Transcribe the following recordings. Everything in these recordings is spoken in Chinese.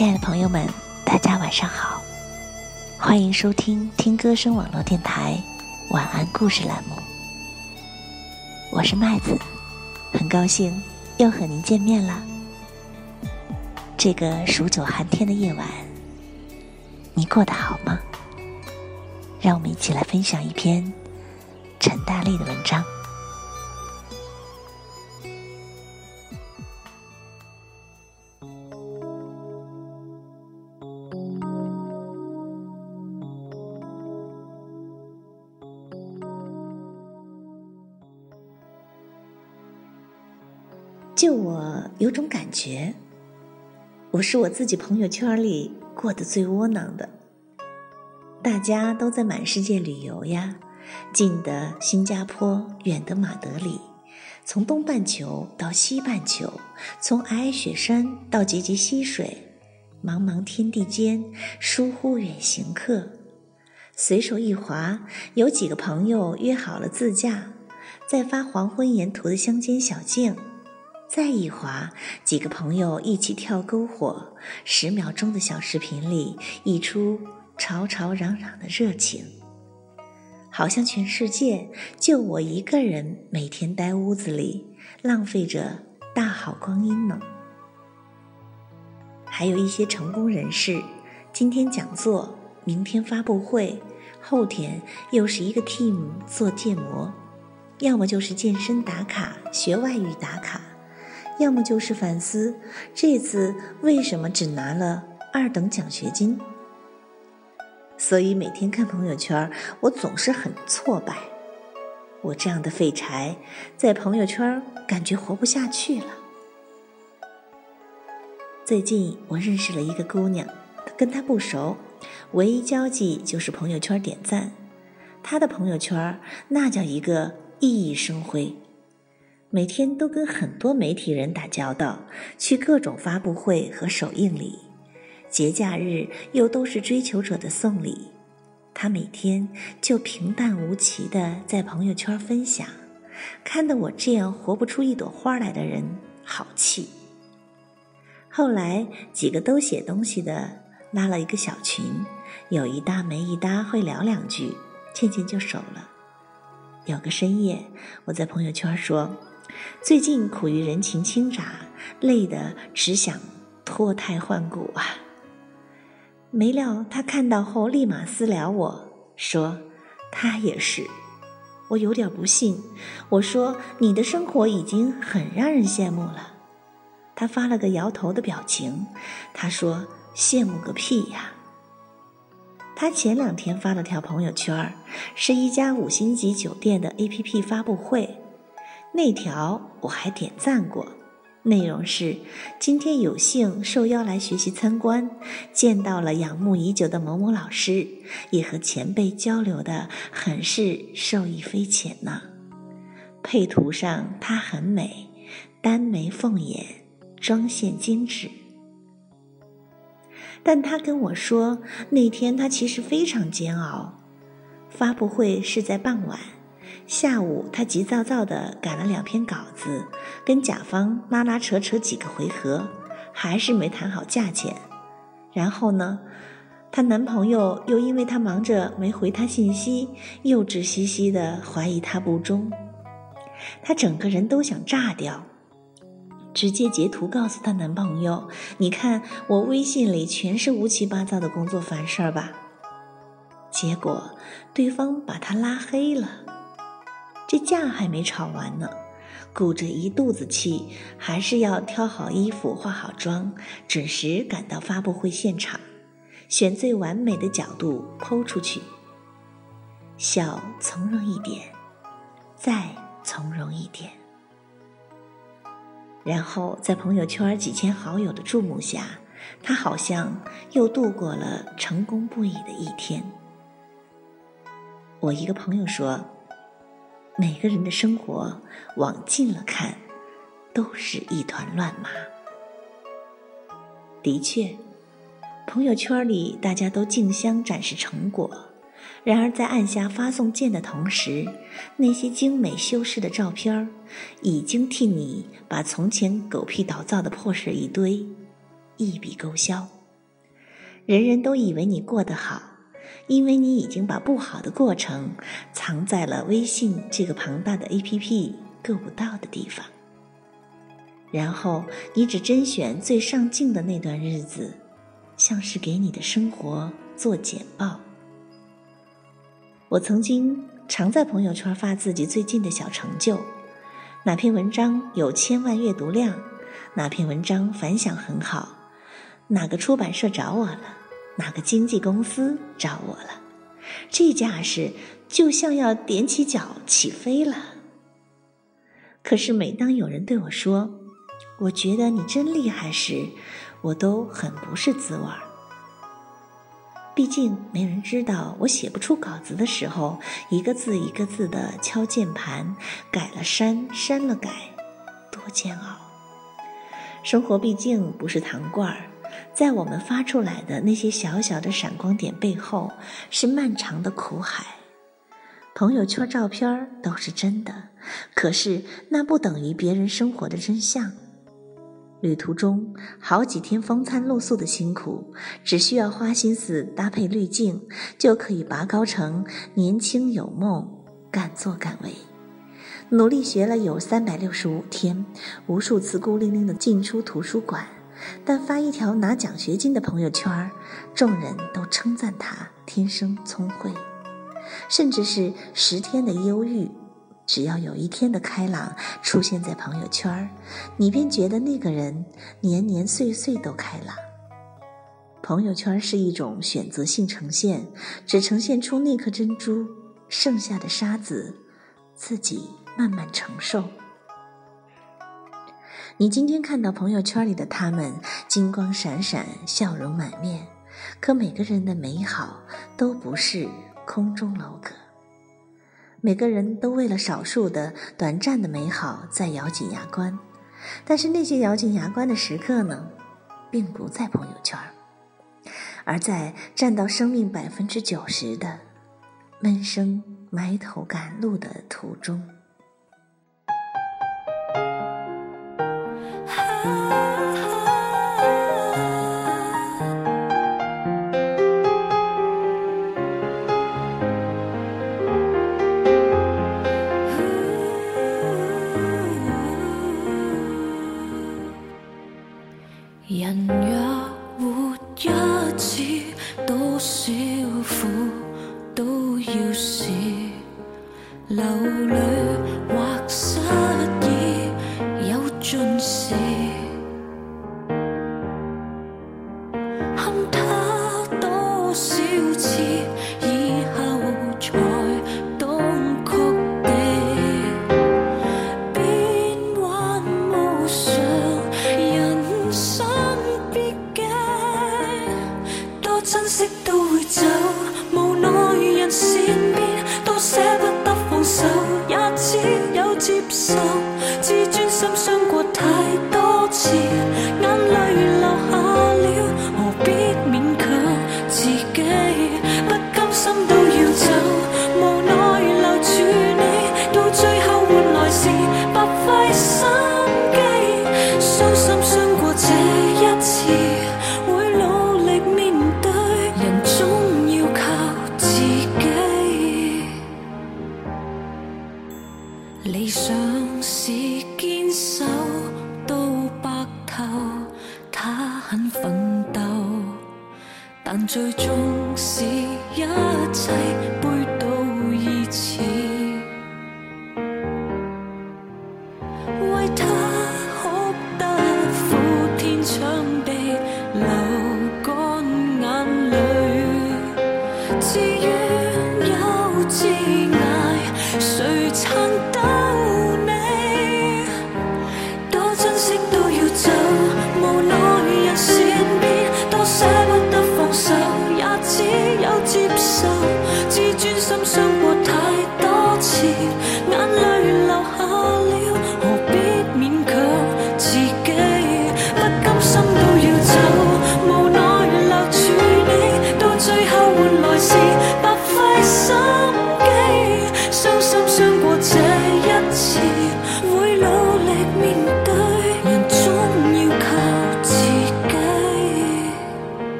亲爱的朋友们，大家晚上好，欢迎收听听歌声网络电台晚安故事栏目。我是麦子，很高兴又和您见面了。这个数九寒天的夜晚，你过得好吗？让我们一起来分享一篇陈大力的文章。就我有种感觉，我是我自己朋友圈里过得最窝囊的。大家都在满世界旅游呀，近的新加坡，远的马德里，从东半球到西半球，从皑皑雪山到急急溪水，茫茫天地间，疏忽远行客。随手一划，有几个朋友约好了自驾，在发黄昏沿途的乡间小径。再一划，几个朋友一起跳篝火，十秒钟的小视频里溢出吵吵嚷嚷的热情，好像全世界就我一个人每天待屋子里，浪费着大好光阴呢。还有一些成功人士，今天讲座，明天发布会，后天又是一个 team 做建模，要么就是健身打卡，学外语打卡。要么就是反思这次为什么只拿了二等奖学金，所以每天看朋友圈，我总是很挫败。我这样的废柴，在朋友圈感觉活不下去了。最近我认识了一个姑娘，跟她不熟，唯一交际就是朋友圈点赞。她的朋友圈那叫一个熠熠生辉。每天都跟很多媒体人打交道，去各种发布会和首映礼，节假日又都是追求者的送礼。他每天就平淡无奇的在朋友圈分享，看得我这样活不出一朵花来的人好气。后来几个都写东西的拉了一个小群，有一搭没一搭会聊两句，渐渐就熟了。有个深夜，我在朋友圈说。最近苦于人情清杂，累得只想脱胎换骨啊！没料他看到后立马私聊我说：“他也是。”我有点不信，我说：“你的生活已经很让人羡慕了。”他发了个摇头的表情，他说：“羡慕个屁呀！”他前两天发了条朋友圈，是一家五星级酒店的 APP 发布会。那条我还点赞过，内容是今天有幸受邀来学习参观，见到了仰慕已久的某某老师，也和前辈交流的很是受益匪浅呢。配图上她很美，丹眉凤眼，妆线精致。但她跟我说，那天她其实非常煎熬，发布会是在傍晚。下午，他急躁躁地赶了两篇稿子，跟甲方拉拉扯扯几个回合，还是没谈好价钱。然后呢，她男朋友又因为她忙着没回她信息，又窒兮兮地怀疑她不忠。她整个人都想炸掉，直接截图告诉她男朋友：“你看我微信里全是乌七八糟的工作烦事儿吧？”结果，对方把她拉黑了。这架还没吵完呢，鼓着一肚子气，还是要挑好衣服、化好妆，准时赶到发布会现场，选最完美的角度剖出去，笑从容一点，再从容一点，然后在朋友圈几千好友的注目下，他好像又度过了成功不已的一天。我一个朋友说。每个人的生活往近了看，都是一团乱麻。的确，朋友圈里大家都竞相展示成果，然而在按下发送键的同时，那些精美修饰的照片已经替你把从前狗屁倒灶的破事一堆一笔勾销。人人都以为你过得好，因为你已经把不好的过程藏在了微信这个庞大的 APP 够不到的地方。然后你只甄选最上镜的那段日子，像是给你的生活做简报。我曾经常在朋友圈发自己最近的小成就，哪篇文章有千万阅读量，哪篇文章反响很好，哪个出版社找我了，哪个经纪公司找我了，这架势就像要踮起脚起飞了。可是每当有人对我说，我觉得你真厉害时，我都很不是滋味儿。毕竟没人知道我写不出稿子的时候，一个字一个字的敲键盘，改了删，删了改，多煎熬。生活毕竟不是糖罐儿，在我们发出来的那些小小的闪光点背后，是漫长的苦海。朋友圈照片都是真的，可是那不等于别人生活的真相。旅途中好几天风餐露宿的辛苦，只需要花心思搭配滤镜，就可以拔高成年轻有梦、敢作敢为。努力学了有三百六十五天，无数次孤零零的进出图书馆，但发一条拿奖学金的朋友圈，众人都称赞他天生聪慧，甚至是十天的忧郁。只要有一天的开朗出现在朋友圈你便觉得那个人年年岁岁都开朗。朋友圈是一种选择性呈现，只呈现出那颗珍珠，剩下的沙子自己慢慢承受。你今天看到朋友圈里的他们金光闪闪、笑容满面，可每个人的美好都不是空中楼阁。每个人都为了少数的短暂的美好在咬紧牙关，但是那些咬紧牙关的时刻呢，并不在朋友圈，而在占到生命百分之九十的闷声埋头赶路的途中。自尊心伤过太多次眼泪流下了何必勉强。自己不甘心都要走无奈留住你到最后换来是很奋斗，但最终是一切背道而驰。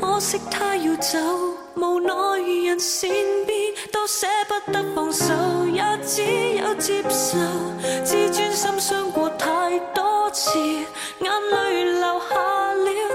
可惜他要走无奈人善变都舍不得放手也只有接受自尊心伤过太多次眼泪流下了。